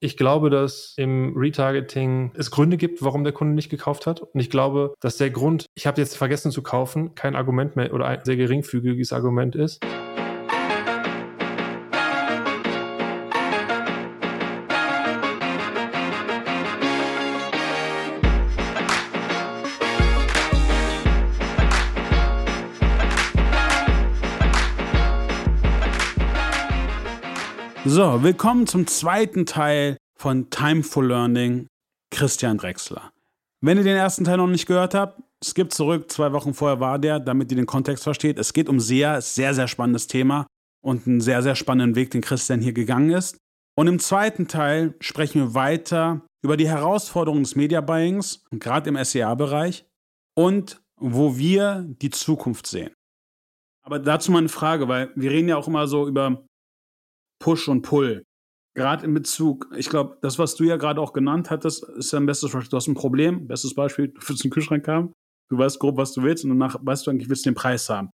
Ich glaube, dass im Retargeting es Gründe gibt, warum der Kunde nicht gekauft hat. Und ich glaube, dass der Grund, ich habe jetzt vergessen zu kaufen, kein Argument mehr oder ein sehr geringfügiges Argument ist. So, willkommen zum zweiten Teil von Time for Learning, Christian Drexler. Wenn ihr den ersten Teil noch nicht gehört habt, skippt zurück, zwei Wochen vorher war der, damit ihr den Kontext versteht. Es geht um ist sehr, sehr spannendes Thema und einen sehr, sehr spannenden Weg, den Christian hier gegangen ist. Und im zweiten Teil sprechen wir weiter über die Herausforderungen des Media Buyings, gerade im SEA-Bereich und wo wir die Zukunft sehen. Aber dazu mal eine Frage, weil wir reden ja auch immer so über Push und Pull. Gerade in Bezug, ich glaube, das, was du ja gerade auch genannt hattest, ist ja ein bestes Beispiel. Du hast ein Problem, bestes Beispiel, du willst einen Kühlschrank haben, du weißt grob, was du willst und danach weißt du eigentlich, willst du den Preis haben.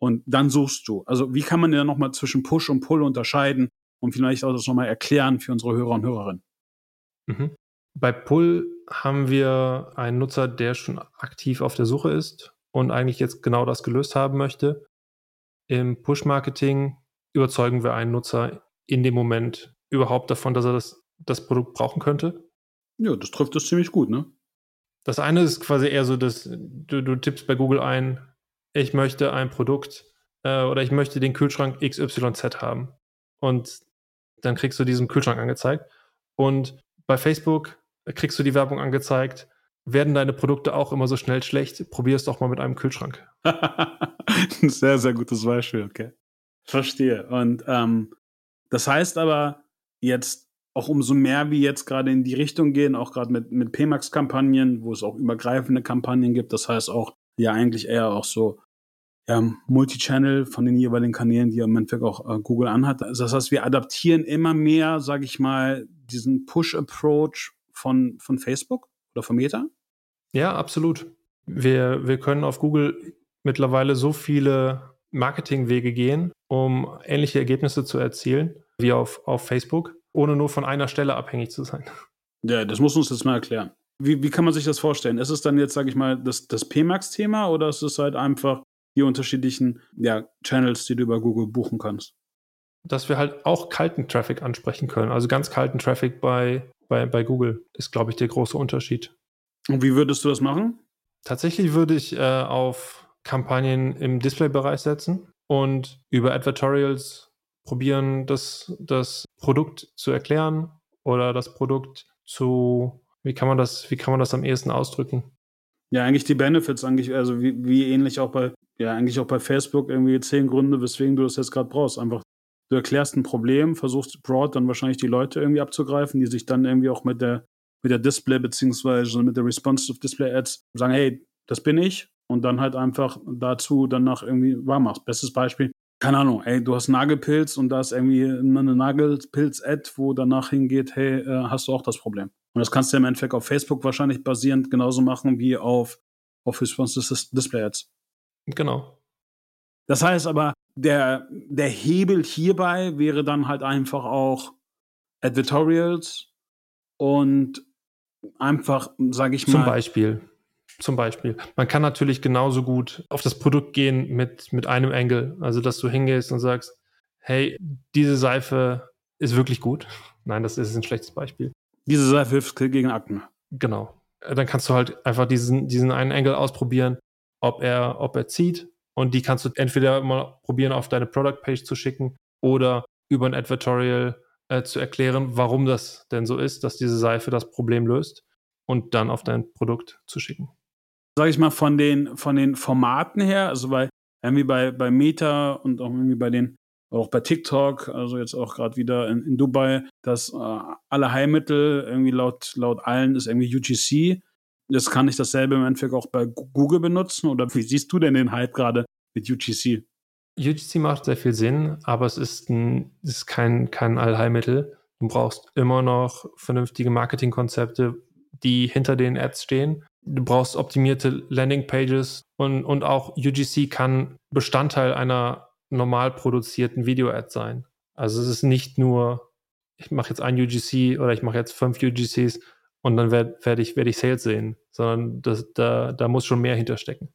Und dann suchst du. Also wie kann man denn nochmal zwischen Push und Pull unterscheiden und vielleicht auch das nochmal erklären für unsere Hörer und Hörerinnen? Mhm. Bei Pull haben wir einen Nutzer, der schon aktiv auf der Suche ist und eigentlich jetzt genau das gelöst haben möchte. Im Push-Marketing überzeugen wir einen Nutzer in dem Moment überhaupt davon, dass er das, das Produkt brauchen könnte? Ja, das trifft das ziemlich gut, ne? Das eine ist quasi eher so, dass du, du tippst bei Google ein, ich möchte ein Produkt äh, oder ich möchte den Kühlschrank XYZ haben. Und dann kriegst du diesen Kühlschrank angezeigt. Und bei Facebook kriegst du die Werbung angezeigt, werden deine Produkte auch immer so schnell schlecht? Probier es doch mal mit einem Kühlschrank. Ein sehr, sehr gutes Beispiel, okay. Verstehe. Und ähm, das heißt aber jetzt auch umso mehr wie jetzt gerade in die Richtung gehen, auch gerade mit, mit PMAX-Kampagnen, wo es auch übergreifende Kampagnen gibt. Das heißt auch ja eigentlich eher auch so ja, Multichannel von den jeweiligen Kanälen, die im Endeffekt auch äh, Google anhat. Also das heißt, wir adaptieren immer mehr, sage ich mal, diesen Push-Approach von, von Facebook oder von Meta? Ja, absolut. Wir, wir können auf Google mittlerweile so viele Marketingwege gehen, um ähnliche Ergebnisse zu erzielen wie auf, auf Facebook, ohne nur von einer Stelle abhängig zu sein. Ja, das muss uns jetzt mal erklären. Wie, wie kann man sich das vorstellen? Ist es dann jetzt, sage ich mal, das, das PMAX-Thema oder ist es halt einfach die unterschiedlichen ja, Channels, die du über Google buchen kannst? Dass wir halt auch kalten Traffic ansprechen können. Also ganz kalten Traffic bei, bei, bei Google ist, glaube ich, der große Unterschied. Und wie würdest du das machen? Tatsächlich würde ich äh, auf Kampagnen im Display-Bereich setzen und über Advertorials probieren, das, das Produkt zu erklären oder das Produkt zu, wie kann man das, wie kann man das am ehesten ausdrücken? Ja, eigentlich die Benefits, eigentlich, also wie, wie ähnlich auch bei, ja, eigentlich auch bei Facebook irgendwie zehn Gründe, weswegen du das jetzt gerade brauchst. Einfach, du erklärst ein Problem, versuchst broad dann wahrscheinlich die Leute irgendwie abzugreifen, die sich dann irgendwie auch mit der, mit der Display beziehungsweise mit der Responsive Display Ads sagen, hey, das bin ich, und dann halt einfach dazu danach irgendwie warm machst. Bestes Beispiel, keine Ahnung, ey, du hast Nagelpilz und da ist irgendwie eine Nagelpilz-Ad, wo danach hingeht, hey, äh, hast du auch das Problem. Und das kannst du im Endeffekt auf Facebook wahrscheinlich basierend genauso machen wie auf, auf Responsive Display Ads. Genau. Das heißt aber, der, der Hebel hierbei wäre dann halt einfach auch Advertorials und einfach, sage ich mal. Zum Beispiel. Zum Beispiel. Man kann natürlich genauso gut auf das Produkt gehen mit, mit einem Angle. Also, dass du hingehst und sagst, hey, diese Seife ist wirklich gut. Nein, das ist ein schlechtes Beispiel. Diese Seife hilft gegen Akne. Genau. Dann kannst du halt einfach diesen, diesen einen Angle ausprobieren, ob er, ob er zieht. Und die kannst du entweder mal probieren, auf deine Product Page zu schicken oder über ein Advertorial äh, zu erklären, warum das denn so ist, dass diese Seife das Problem löst und dann auf dein Produkt zu schicken sage ich mal, von den, von den Formaten her, also bei, irgendwie bei, bei Meta und auch irgendwie bei den, auch bei TikTok, also jetzt auch gerade wieder in, in, Dubai, dass äh, alle Heilmittel irgendwie laut, laut allen ist irgendwie UGC. Das kann ich dasselbe im Endeffekt auch bei Google benutzen oder wie siehst du denn den Hype gerade mit UGC? UGC macht sehr viel Sinn, aber es ist, ein, ist kein, kein Allheilmittel. Du brauchst immer noch vernünftige Marketingkonzepte, die hinter den Ads stehen du brauchst optimierte Landingpages und, und auch UGC kann Bestandteil einer normal produzierten Video-Ad sein. Also es ist nicht nur ich mache jetzt ein UGC oder ich mache jetzt fünf UGCs und dann werde werd ich, werd ich Sales sehen, sondern das, da, da muss schon mehr hinterstecken.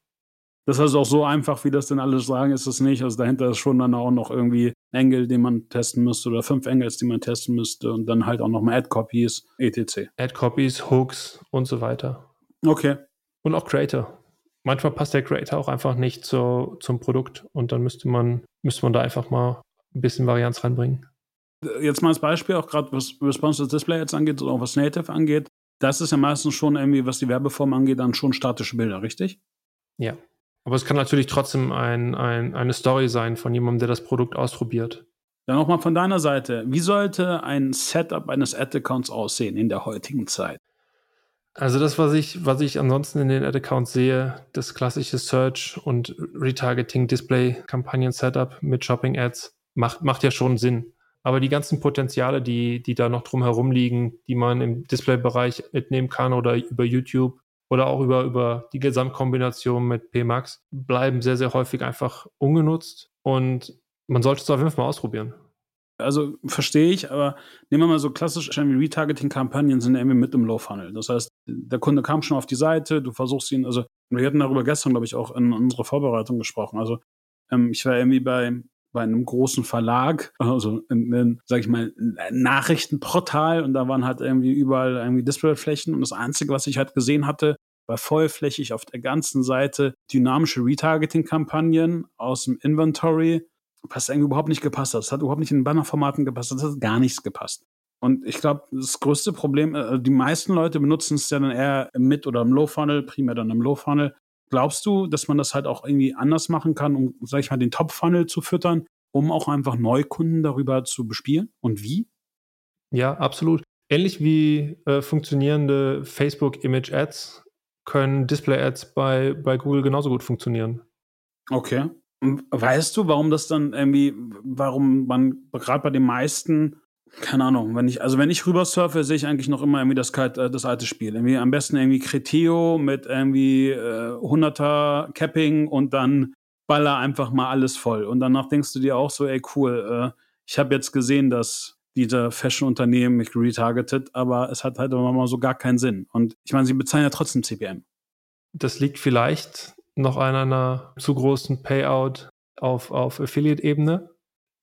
Das heißt auch so einfach, wie das denn alle sagen, ist es nicht. Also dahinter ist schon dann auch noch irgendwie Engel, den man testen müsste oder fünf Engels, die man testen müsste und dann halt auch noch mal Ad-Copies, etc. Ad-Copies, Hooks und so weiter. Okay. Und auch Creator. Manchmal passt der Creator auch einfach nicht zu, zum Produkt und dann müsste man, müsste man da einfach mal ein bisschen Varianz reinbringen. Jetzt mal als Beispiel, auch gerade was Responsive Display jetzt angeht oder auch was Native angeht, das ist ja meistens schon irgendwie, was die Werbeform angeht, dann schon statische Bilder, richtig? Ja. Aber es kann natürlich trotzdem ein, ein, eine Story sein von jemandem, der das Produkt ausprobiert. Dann nochmal von deiner Seite. Wie sollte ein Setup eines Ad-Accounts aussehen in der heutigen Zeit? Also das, was ich, was ich ansonsten in den Ad-Accounts sehe, das klassische Search und Retargeting Display Kampagnen Setup mit Shopping Ads macht, macht ja schon Sinn. Aber die ganzen Potenziale, die, die da noch drumherum liegen, die man im Display-Bereich mitnehmen kann oder über YouTube, oder auch über, über die Gesamtkombination mit PMAX bleiben sehr, sehr häufig einfach ungenutzt und man sollte es auf jeden Fall mal ausprobieren. Also verstehe ich, aber nehmen wir mal so klassisch Retargeting-Kampagnen sind irgendwie mit im Low-Funnel. Das heißt, der Kunde kam schon auf die Seite, du versuchst ihn, also wir hatten darüber gestern, glaube ich, auch in unserer Vorbereitung gesprochen. Also ähm, ich war irgendwie bei, bei einem großen Verlag, also in, in, sag ich mal, Nachrichtenportal und da waren halt irgendwie überall irgendwie Displayflächen und das Einzige, was ich halt gesehen hatte, war vollflächig auf der ganzen Seite dynamische Retargeting-Kampagnen aus dem Inventory, was irgendwie überhaupt nicht gepasst hat. Das hat überhaupt nicht in Bannerformaten gepasst, das hat gar nichts gepasst. Und ich glaube, das größte Problem, äh, die meisten Leute benutzen es ja dann eher im Mid- oder im Low-Funnel, primär dann im Low-Funnel. Glaubst du, dass man das halt auch irgendwie anders machen kann, um, sag ich mal, den Top-Funnel zu füttern, um auch einfach Neukunden darüber zu bespielen? Und wie? Ja, absolut. Ähnlich wie äh, funktionierende Facebook-Image-Ads können Display-Ads bei, bei Google genauso gut funktionieren. Okay. Weißt du, warum das dann irgendwie, warum man gerade bei den meisten keine Ahnung, wenn ich, also wenn ich rüber surfe, sehe ich eigentlich noch immer irgendwie das, äh, das alte Spiel. Irgendwie am besten irgendwie Criteo mit irgendwie äh, 100er Capping und dann baller einfach mal alles voll. Und danach denkst du dir auch so, ey cool, äh, ich habe jetzt gesehen, dass diese Fashion-Unternehmen mich retargetet, aber es hat halt immer mal so gar keinen Sinn. Und ich meine, sie bezahlen ja trotzdem CPM. Das liegt vielleicht noch an einer zu großen Payout auf, auf Affiliate-Ebene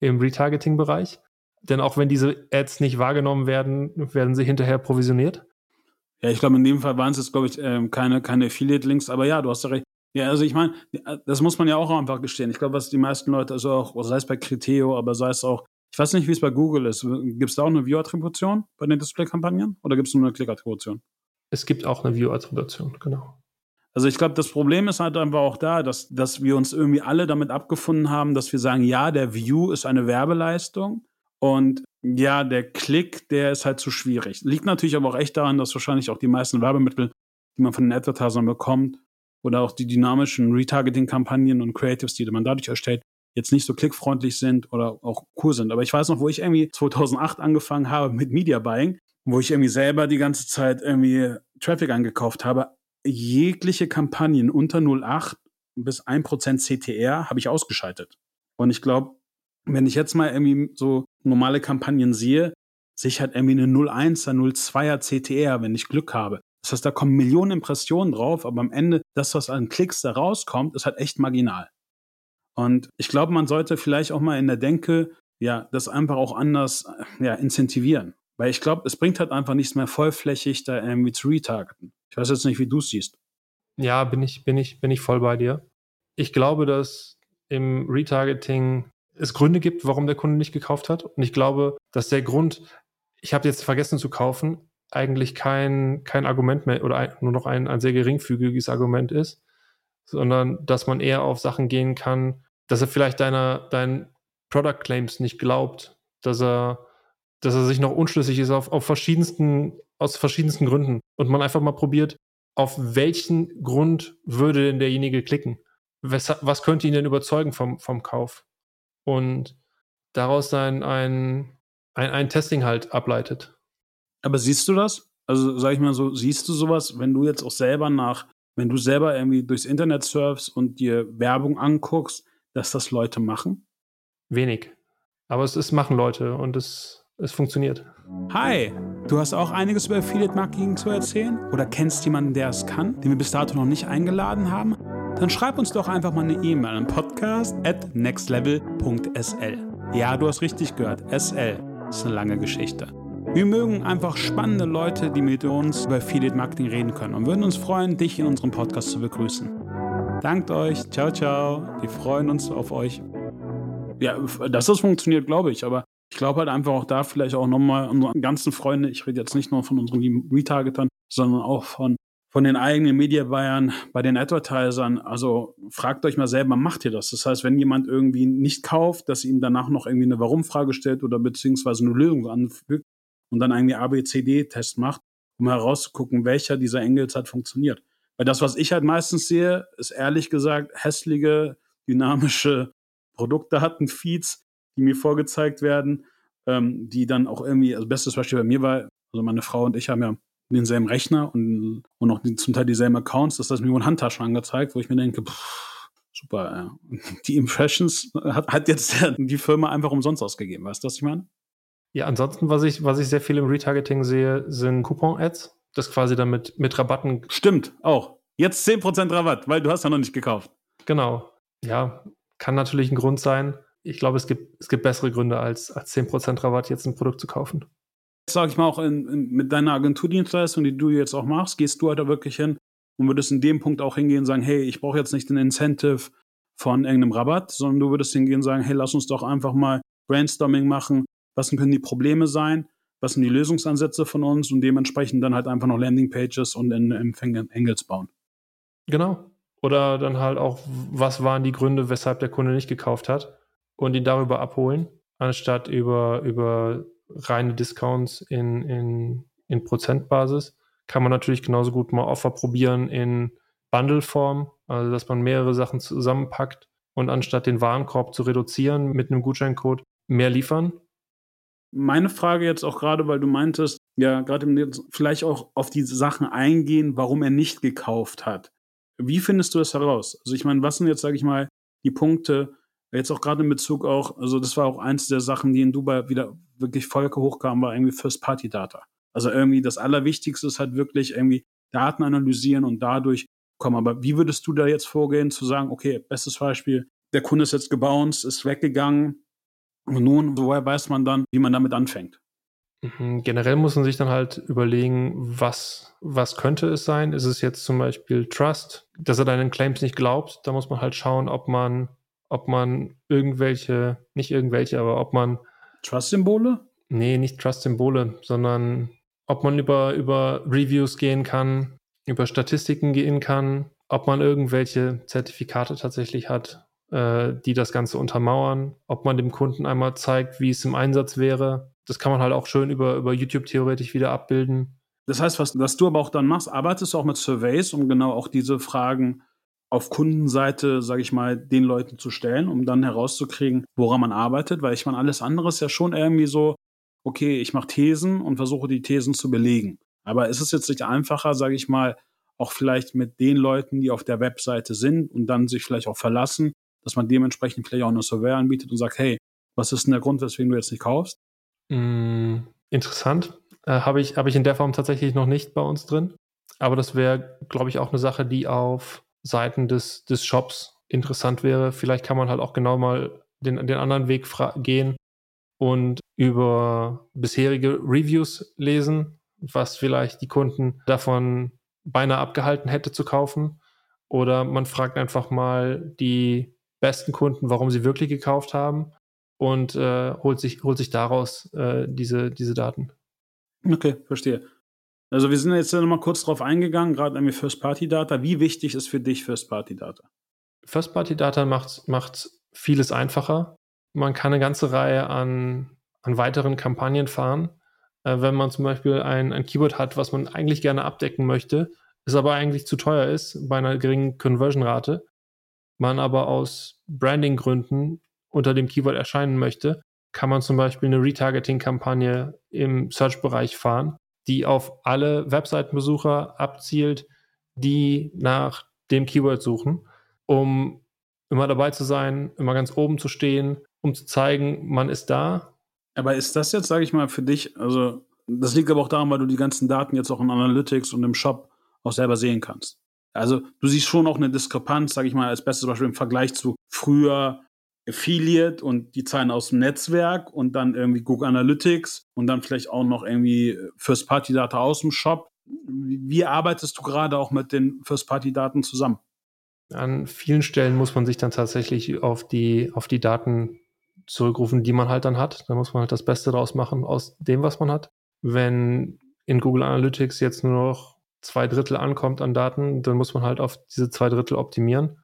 im Retargeting-Bereich. Denn auch wenn diese Ads nicht wahrgenommen werden, werden sie hinterher provisioniert. Ja, ich glaube, in dem Fall waren es jetzt, glaube ich, ähm, keine, keine Affiliate-Links, aber ja, du hast ja recht. Ja, also ich meine, das muss man ja auch einfach gestehen. Ich glaube, was die meisten Leute, also auch, sei es bei Criteo, aber sei es auch, ich weiß nicht, wie es bei Google ist. Gibt es da auch eine View-Attribution bei den Display-Kampagnen oder gibt es nur eine Klick-Attribution? Es gibt auch eine View-Attribution, genau. Also ich glaube, das Problem ist halt einfach auch da, dass, dass wir uns irgendwie alle damit abgefunden haben, dass wir sagen, ja, der View ist eine Werbeleistung, und ja, der Klick, der ist halt zu schwierig. Liegt natürlich aber auch echt daran, dass wahrscheinlich auch die meisten Werbemittel, die man von den Advertisern bekommt, oder auch die dynamischen Retargeting-Kampagnen und Creatives, die man dadurch erstellt, jetzt nicht so klickfreundlich sind oder auch cool sind. Aber ich weiß noch, wo ich irgendwie 2008 angefangen habe mit Media Buying, wo ich irgendwie selber die ganze Zeit irgendwie Traffic angekauft habe. Jegliche Kampagnen unter 0,8 bis 1% CTR habe ich ausgeschaltet. Und ich glaube, wenn ich jetzt mal irgendwie so normale Kampagnen sehe, sehe ich halt irgendwie eine 01er, 02er CTR, wenn ich Glück habe. Das heißt, da kommen Millionen Impressionen drauf, aber am Ende, das, was an Klicks da rauskommt, ist halt echt marginal. Und ich glaube, man sollte vielleicht auch mal in der Denke, ja, das einfach auch anders, ja, incentivieren. Weil ich glaube, es bringt halt einfach nichts mehr vollflächig da irgendwie zu retargeten. Ich weiß jetzt nicht, wie du es siehst. Ja, bin ich, bin ich, bin ich voll bei dir. Ich glaube, dass im Retargeting es Gründe gibt, warum der Kunde nicht gekauft hat. Und ich glaube, dass der Grund, ich habe jetzt vergessen zu kaufen, eigentlich kein, kein Argument mehr oder ein, nur noch ein, ein sehr geringfügiges Argument ist, sondern dass man eher auf Sachen gehen kann, dass er vielleicht deiner, deinen Product Claims nicht glaubt, dass er, dass er sich noch unschlüssig ist auf, auf verschiedensten, aus verschiedensten Gründen. Und man einfach mal probiert, auf welchen Grund würde denn derjenige klicken? Was, was könnte ihn denn überzeugen vom, vom Kauf? und daraus dann ein, ein, ein Testing halt ableitet. Aber siehst du das? Also sag ich mal so, siehst du sowas, wenn du jetzt auch selber nach, wenn du selber irgendwie durchs Internet surfst und dir Werbung anguckst, dass das Leute machen? Wenig. Aber es ist machen Leute und es, es funktioniert. Hi, du hast auch einiges über Affiliate Marketing zu erzählen oder kennst jemanden, der es kann, den wir bis dato noch nicht eingeladen haben? Dann schreib uns doch einfach mal eine E-Mail an podcast at nextlevel.sl. Ja, du hast richtig gehört, SL. Ist eine lange Geschichte. Wir mögen einfach spannende Leute, die mit uns über Affiliate Marketing reden können und würden uns freuen, dich in unserem Podcast zu begrüßen. Dankt euch. Ciao, ciao. Wir freuen uns auf euch. Ja, dass das funktioniert, glaube ich. Aber ich glaube halt einfach auch da vielleicht auch nochmal unsere ganzen Freunde, ich rede jetzt nicht nur von unseren lieben Retargetern, sondern auch von, von den eigenen Media Buyern, bei den Advertisern. Also fragt euch mal selber, macht ihr das? Das heißt, wenn jemand irgendwie nicht kauft, dass ihm danach noch irgendwie eine Warum-Frage stellt oder beziehungsweise eine Lösung anfügt und dann irgendwie ABCD-Test macht, um herauszugucken, welcher dieser Engels hat funktioniert. Weil das, was ich halt meistens sehe, ist ehrlich gesagt hässliche, dynamische Produktdaten-Feeds, die mir vorgezeigt werden, ähm, die dann auch irgendwie, also bestes Beispiel bei mir war, also meine Frau und ich haben ja denselben Rechner und, und auch die, zum Teil dieselben Accounts, das heißt mir wurden Handtaschen angezeigt, wo ich mir denke, pff, super, ja. die Impressions hat, hat jetzt die Firma einfach umsonst ausgegeben, weißt du, was ich meine? Ja, ansonsten, was ich, was ich sehr viel im Retargeting sehe, sind Coupon-Ads. Das quasi damit mit Rabatten. Stimmt, auch. Jetzt 10% Rabatt, weil du hast ja noch nicht gekauft. Genau. Ja, kann natürlich ein Grund sein. Ich glaube, es gibt, es gibt bessere Gründe, als, als 10% Rabatt jetzt ein Produkt zu kaufen. Sag ich mal auch in, in, mit deiner Agenturdienstleistung, die du jetzt auch machst, gehst du halt da wirklich hin und würdest in dem Punkt auch hingehen und sagen, hey, ich brauche jetzt nicht den Incentive von irgendeinem Rabatt, sondern du würdest hingehen und sagen, hey, lass uns doch einfach mal Brainstorming machen, was können die Probleme sein, was sind die Lösungsansätze von uns und dementsprechend dann halt einfach noch Landingpages und Engels bauen. Genau. Oder dann halt auch, was waren die Gründe, weshalb der Kunde nicht gekauft hat und ihn darüber abholen, anstatt über, über reine Discounts in, in, in Prozentbasis. Kann man natürlich genauso gut mal Offer probieren in Bundle-Form, also dass man mehrere Sachen zusammenpackt und anstatt den Warenkorb zu reduzieren mit einem Gutscheincode mehr liefern. Meine Frage jetzt auch gerade, weil du meintest, ja, gerade vielleicht auch auf die Sachen eingehen, warum er nicht gekauft hat. Wie findest du das heraus? Also ich meine, was sind jetzt, sage ich mal, die Punkte, jetzt auch gerade in Bezug auch, also das war auch eins der Sachen, die in Dubai wieder wirklich voll hochkamen, war irgendwie First-Party-Data. Also irgendwie das Allerwichtigste ist halt wirklich irgendwie Daten analysieren und dadurch kommen. Aber wie würdest du da jetzt vorgehen, zu sagen, okay, bestes Beispiel, der Kunde ist jetzt gebounced, ist weggegangen und nun, woher weiß man dann, wie man damit anfängt? Mhm, generell muss man sich dann halt überlegen, was, was könnte es sein? Ist es jetzt zum Beispiel Trust, dass er deinen Claims nicht glaubt? Da muss man halt schauen, ob man, ob man irgendwelche, nicht irgendwelche, aber ob man. Trust-Symbole? Nee, nicht Trust-Symbole, sondern ob man über, über Reviews gehen kann, über Statistiken gehen kann, ob man irgendwelche Zertifikate tatsächlich hat, äh, die das Ganze untermauern, ob man dem Kunden einmal zeigt, wie es im Einsatz wäre, das kann man halt auch schön über, über YouTube theoretisch wieder abbilden. Das heißt, was, was du aber auch dann machst, arbeitest du auch mit Surveys, um genau auch diese Fragen auf Kundenseite, sage ich mal, den Leuten zu stellen, um dann herauszukriegen, woran man arbeitet, weil ich meine, alles andere ist ja schon irgendwie so, okay, ich mache Thesen und versuche die Thesen zu belegen. Aber ist es jetzt nicht einfacher, sage ich mal, auch vielleicht mit den Leuten, die auf der Webseite sind und dann sich vielleicht auch verlassen, dass man dementsprechend vielleicht auch eine Survey anbietet und sagt, hey, was ist denn der Grund, weswegen du jetzt nicht kaufst? Mm, interessant. Äh, Habe ich, hab ich in der Form tatsächlich noch nicht bei uns drin. Aber das wäre, glaube ich, auch eine Sache, die auf Seiten des, des Shops interessant wäre. Vielleicht kann man halt auch genau mal den, den anderen Weg gehen und über bisherige Reviews lesen, was vielleicht die Kunden davon beinahe abgehalten hätte zu kaufen. Oder man fragt einfach mal die besten Kunden, warum sie wirklich gekauft haben und äh, holt, sich, holt sich daraus äh, diese, diese Daten. Okay, verstehe. Also wir sind jetzt noch mal kurz drauf eingegangen, gerade die First-Party-Data. Wie wichtig ist für dich First-Party-Data? First-Party-Data macht, macht vieles einfacher. Man kann eine ganze Reihe an, an weiteren Kampagnen fahren. Äh, wenn man zum Beispiel ein, ein Keyword hat, was man eigentlich gerne abdecken möchte, es aber eigentlich zu teuer ist bei einer geringen Conversion-Rate, man aber aus Branding-Gründen unter dem Keyword erscheinen möchte, kann man zum Beispiel eine Retargeting-Kampagne im Search-Bereich fahren, die auf alle Webseitenbesucher abzielt, die nach dem Keyword suchen, um immer dabei zu sein, immer ganz oben zu stehen, um zu zeigen, man ist da. Aber ist das jetzt, sage ich mal, für dich, also das liegt aber auch daran, weil du die ganzen Daten jetzt auch in Analytics und im Shop auch selber sehen kannst. Also du siehst schon auch eine Diskrepanz, sage ich mal, als bestes Beispiel im Vergleich zu früher Affiliate und die Zahlen aus dem Netzwerk und dann irgendwie Google Analytics und dann vielleicht auch noch irgendwie First-Party-Data aus dem Shop. Wie arbeitest du gerade auch mit den First-Party-Daten zusammen? An vielen Stellen muss man sich dann tatsächlich auf die, auf die Daten zurückrufen, die man halt dann hat. Da muss man halt das Beste draus machen aus dem, was man hat. Wenn in Google Analytics jetzt nur noch zwei Drittel ankommt an Daten, dann muss man halt auf diese zwei Drittel optimieren.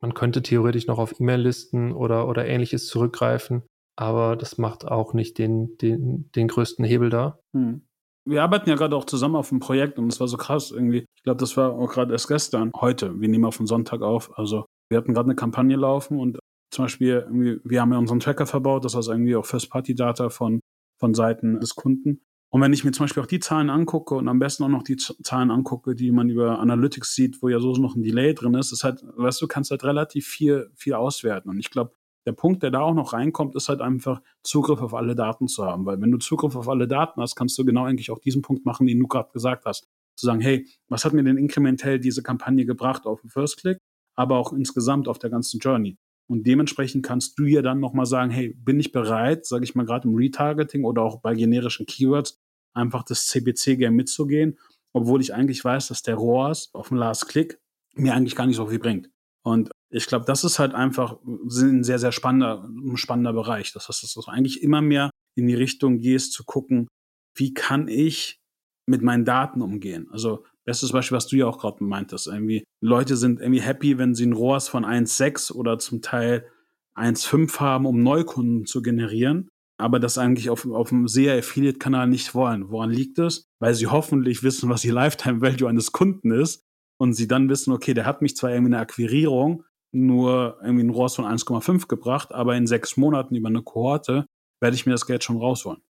Man könnte theoretisch noch auf E-Mail-Listen oder, oder ähnliches zurückgreifen, aber das macht auch nicht den, den, den größten Hebel da. Hm. Wir arbeiten ja gerade auch zusammen auf einem Projekt und es war so krass irgendwie. Ich glaube, das war auch gerade erst gestern, heute. Wir nehmen auf den Sonntag auf. Also wir hatten gerade eine Kampagne laufen und zum Beispiel, wir haben ja unseren Tracker verbaut, das heißt irgendwie auch First-Party-Data von, von Seiten des Kunden. Und wenn ich mir zum Beispiel auch die Zahlen angucke und am besten auch noch die Zahlen angucke, die man über Analytics sieht, wo ja so noch ein Delay drin ist, ist halt, weißt du, kannst halt relativ viel, viel auswerten. Und ich glaube, der Punkt, der da auch noch reinkommt, ist halt einfach Zugriff auf alle Daten zu haben. Weil wenn du Zugriff auf alle Daten hast, kannst du genau eigentlich auch diesen Punkt machen, den du gerade gesagt hast. Zu sagen, hey, was hat mir denn inkrementell diese Kampagne gebracht auf den First Click, aber auch insgesamt auf der ganzen Journey? Und dementsprechend kannst du ja dann nochmal sagen, hey, bin ich bereit, sage ich mal gerade im Retargeting oder auch bei generischen Keywords, einfach das CBC-Game mitzugehen, obwohl ich eigentlich weiß, dass der ROAS auf dem Last Click mir eigentlich gar nicht so viel bringt. Und ich glaube, das ist halt einfach ein sehr, sehr spannender, spannender Bereich. Das heißt, dass du eigentlich immer mehr in die Richtung gehst, zu gucken, wie kann ich mit meinen Daten umgehen? Also Bestes Beispiel, was du ja auch gerade meintest. Irgendwie, Leute sind irgendwie happy, wenn sie ein ROAS von 1,6 oder zum Teil 1,5 haben, um Neukunden zu generieren, aber das eigentlich auf, auf dem SEA-Affiliate-Kanal nicht wollen. Woran liegt es? Weil sie hoffentlich wissen, was die Lifetime-Value eines Kunden ist und sie dann wissen, okay, der hat mich zwar irgendwie eine Akquirierung nur irgendwie ein ROAS von 1,5 gebracht, aber in sechs Monaten über eine Kohorte werde ich mir das Geld schon rausholen.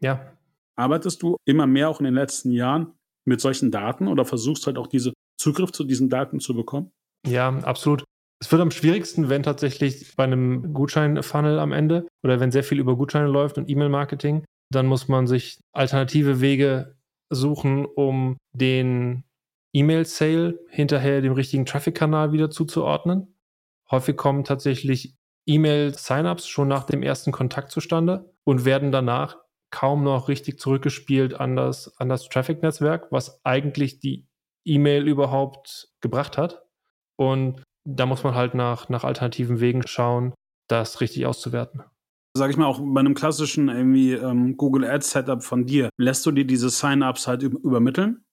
Ja. Arbeitest du immer mehr auch in den letzten Jahren mit solchen Daten oder versuchst halt auch diese Zugriff zu diesen Daten zu bekommen? Ja, absolut. Es wird am schwierigsten, wenn tatsächlich bei einem Gutschein-Funnel am Ende oder wenn sehr viel über Gutscheine läuft und E-Mail-Marketing, dann muss man sich alternative Wege suchen, um den E-Mail-Sale hinterher dem richtigen Traffic-Kanal wieder zuzuordnen. Häufig kommen tatsächlich E-Mail-Sign-ups schon nach dem ersten Kontakt zustande und werden danach kaum noch richtig zurückgespielt an das, an das Traffic-Netzwerk, was eigentlich die E-Mail überhaupt gebracht hat. Und da muss man halt nach, nach alternativen Wegen schauen, das richtig auszuwerten. Sag ich mal, auch bei einem klassischen irgendwie ähm, Google Ads Setup von dir, lässt du dir diese Sign-ups halt übermitteln?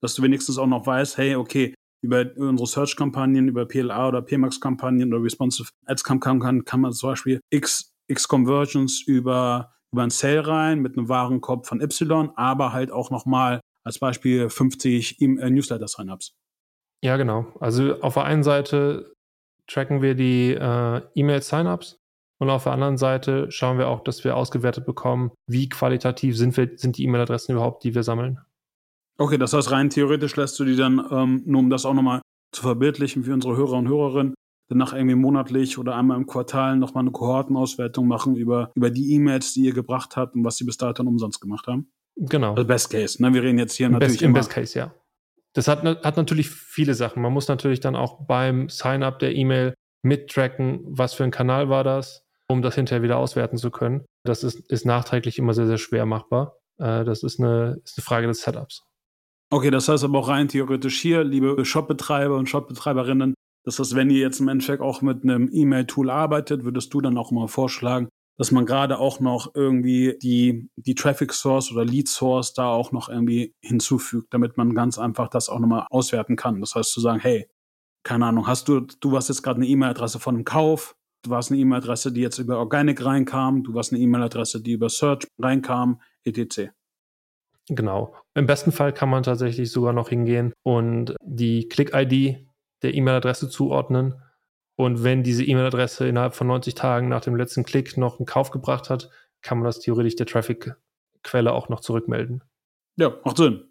Dass du wenigstens auch noch weißt, hey, okay, über unsere Search-Kampagnen, über PLA oder PMAX-Kampagnen oder Responsive Ads-Kampagnen kann man zum Beispiel X, X Conversions über über einen Sale rein mit einem Warenkorb von Y, aber halt auch nochmal als Beispiel 50 e Newsletter-Sign-ups. Ja, genau. Also auf der einen Seite tracken wir die äh, E-Mail-Sign-ups und auf der anderen Seite schauen wir auch, dass wir ausgewertet bekommen, wie qualitativ sind, wir, sind die E-Mail-Adressen überhaupt, die wir sammeln. Okay, das heißt, rein theoretisch lässt du die dann, ähm, nur um das auch nochmal zu verbildlichen für unsere Hörer und Hörerinnen, danach irgendwie monatlich oder einmal im Quartal nochmal eine Kohortenauswertung machen über, über die E-Mails, die ihr gebracht habt und was sie bis dato umsonst gemacht haben. Genau. Also Best Case. Ne? Wir reden jetzt hier Im natürlich. Best, Im Best Case, ja. Das hat, hat natürlich viele Sachen. Man muss natürlich dann auch beim Sign-up der E-Mail mittracken, was für ein Kanal war das, um das hinterher wieder auswerten zu können. Das ist, ist nachträglich immer sehr, sehr schwer machbar. Äh, das ist eine, ist eine Frage des Setups. Okay, das heißt aber auch rein theoretisch hier, liebe Shopbetreiber und Shopbetreiberinnen, das heißt, wenn ihr jetzt im Endeffekt auch mit einem E-Mail-Tool arbeitet, würdest du dann auch mal vorschlagen, dass man gerade auch noch irgendwie die, die Traffic Source oder Lead Source da auch noch irgendwie hinzufügt, damit man ganz einfach das auch nochmal auswerten kann. Das heißt zu sagen, hey, keine Ahnung, hast du, du hast jetzt gerade eine E-Mail-Adresse von einem Kauf, du warst eine E-Mail-Adresse, die jetzt über Organic reinkam, du warst eine E-Mail-Adresse, die über Search reinkam, etc. Genau. Im besten Fall kann man tatsächlich sogar noch hingehen und die Click-ID der E-Mail-Adresse zuordnen. Und wenn diese E-Mail-Adresse innerhalb von 90 Tagen nach dem letzten Klick noch einen Kauf gebracht hat, kann man das theoretisch der Traffic-Quelle auch noch zurückmelden. Ja, macht Sinn.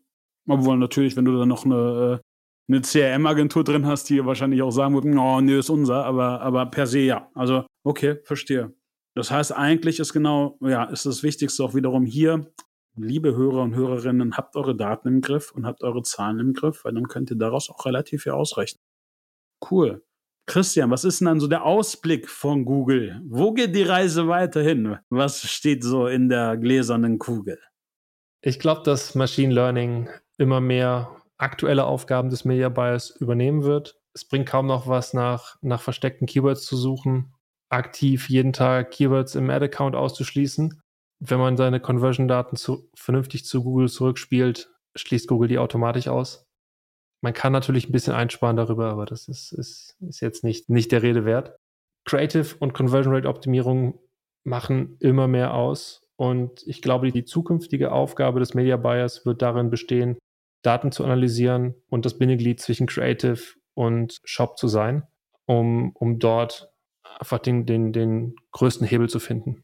Obwohl natürlich, wenn du da noch eine, äh, eine CRM-Agentur drin hast, die wahrscheinlich auch sagen würden, oh, nö, ist unser, aber, aber per se ja. Also, okay, verstehe. Das heißt, eigentlich ist genau, ja, ist das Wichtigste auch wiederum hier, liebe Hörer und Hörerinnen, habt eure Daten im Griff und habt eure Zahlen im Griff, weil dann könnt ihr daraus auch relativ viel ausrechnen. Cool. Christian, was ist denn dann so der Ausblick von Google? Wo geht die Reise weiterhin? Was steht so in der gläsernen Kugel? Ich glaube, dass Machine Learning immer mehr aktuelle Aufgaben des Media Buyers übernehmen wird. Es bringt kaum noch was nach, nach versteckten Keywords zu suchen, aktiv jeden Tag Keywords im Ad-Account auszuschließen. Wenn man seine Conversion-Daten zu, vernünftig zu Google zurückspielt, schließt Google die automatisch aus. Man kann natürlich ein bisschen einsparen darüber, aber das ist, ist, ist jetzt nicht, nicht der Rede wert. Creative und Conversion Rate Optimierung machen immer mehr aus. Und ich glaube, die zukünftige Aufgabe des Media Buyers wird darin bestehen, Daten zu analysieren und das Bindeglied zwischen Creative und Shop zu sein, um, um dort einfach den, den, den größten Hebel zu finden.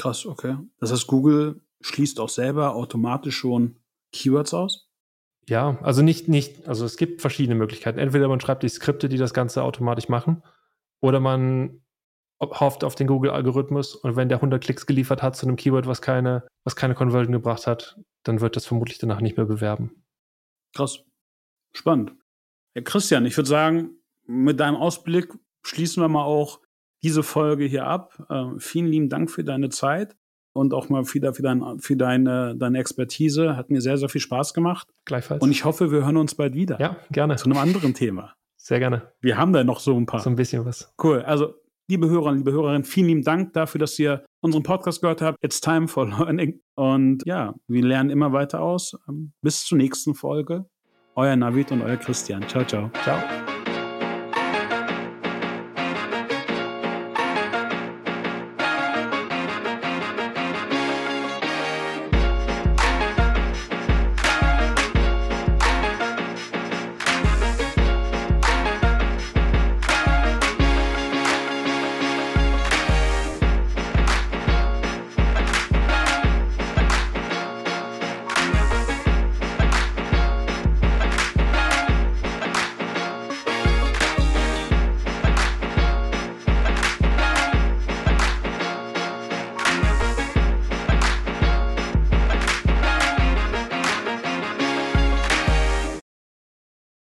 Krass, okay. Das heißt, Google schließt auch selber automatisch schon Keywords aus? Ja, also nicht, nicht, also es gibt verschiedene Möglichkeiten. Entweder man schreibt die Skripte, die das Ganze automatisch machen, oder man hofft auf den Google-Algorithmus und wenn der 100 Klicks geliefert hat zu einem Keyword, was keine, was keine Conversion gebracht hat, dann wird das vermutlich danach nicht mehr bewerben. Krass. Spannend. Herr Christian, ich würde sagen, mit deinem Ausblick schließen wir mal auch diese Folge hier ab. Äh, vielen lieben Dank für deine Zeit und auch mal wieder für, dein, für deine, deine Expertise. Hat mir sehr, sehr viel Spaß gemacht. Gleichfalls. Und ich hoffe, wir hören uns bald wieder. Ja, gerne. Zu einem anderen Thema. Sehr gerne. Wir haben da noch so ein paar. So ein bisschen was. Cool. Also, liebe Hörer und liebe Hörerinnen, vielen lieben Dank dafür, dass ihr unseren Podcast gehört habt. It's time for learning. Und ja, wir lernen immer weiter aus. Bis zur nächsten Folge. Euer Navid und euer Christian. Ciao, ciao. Ciao.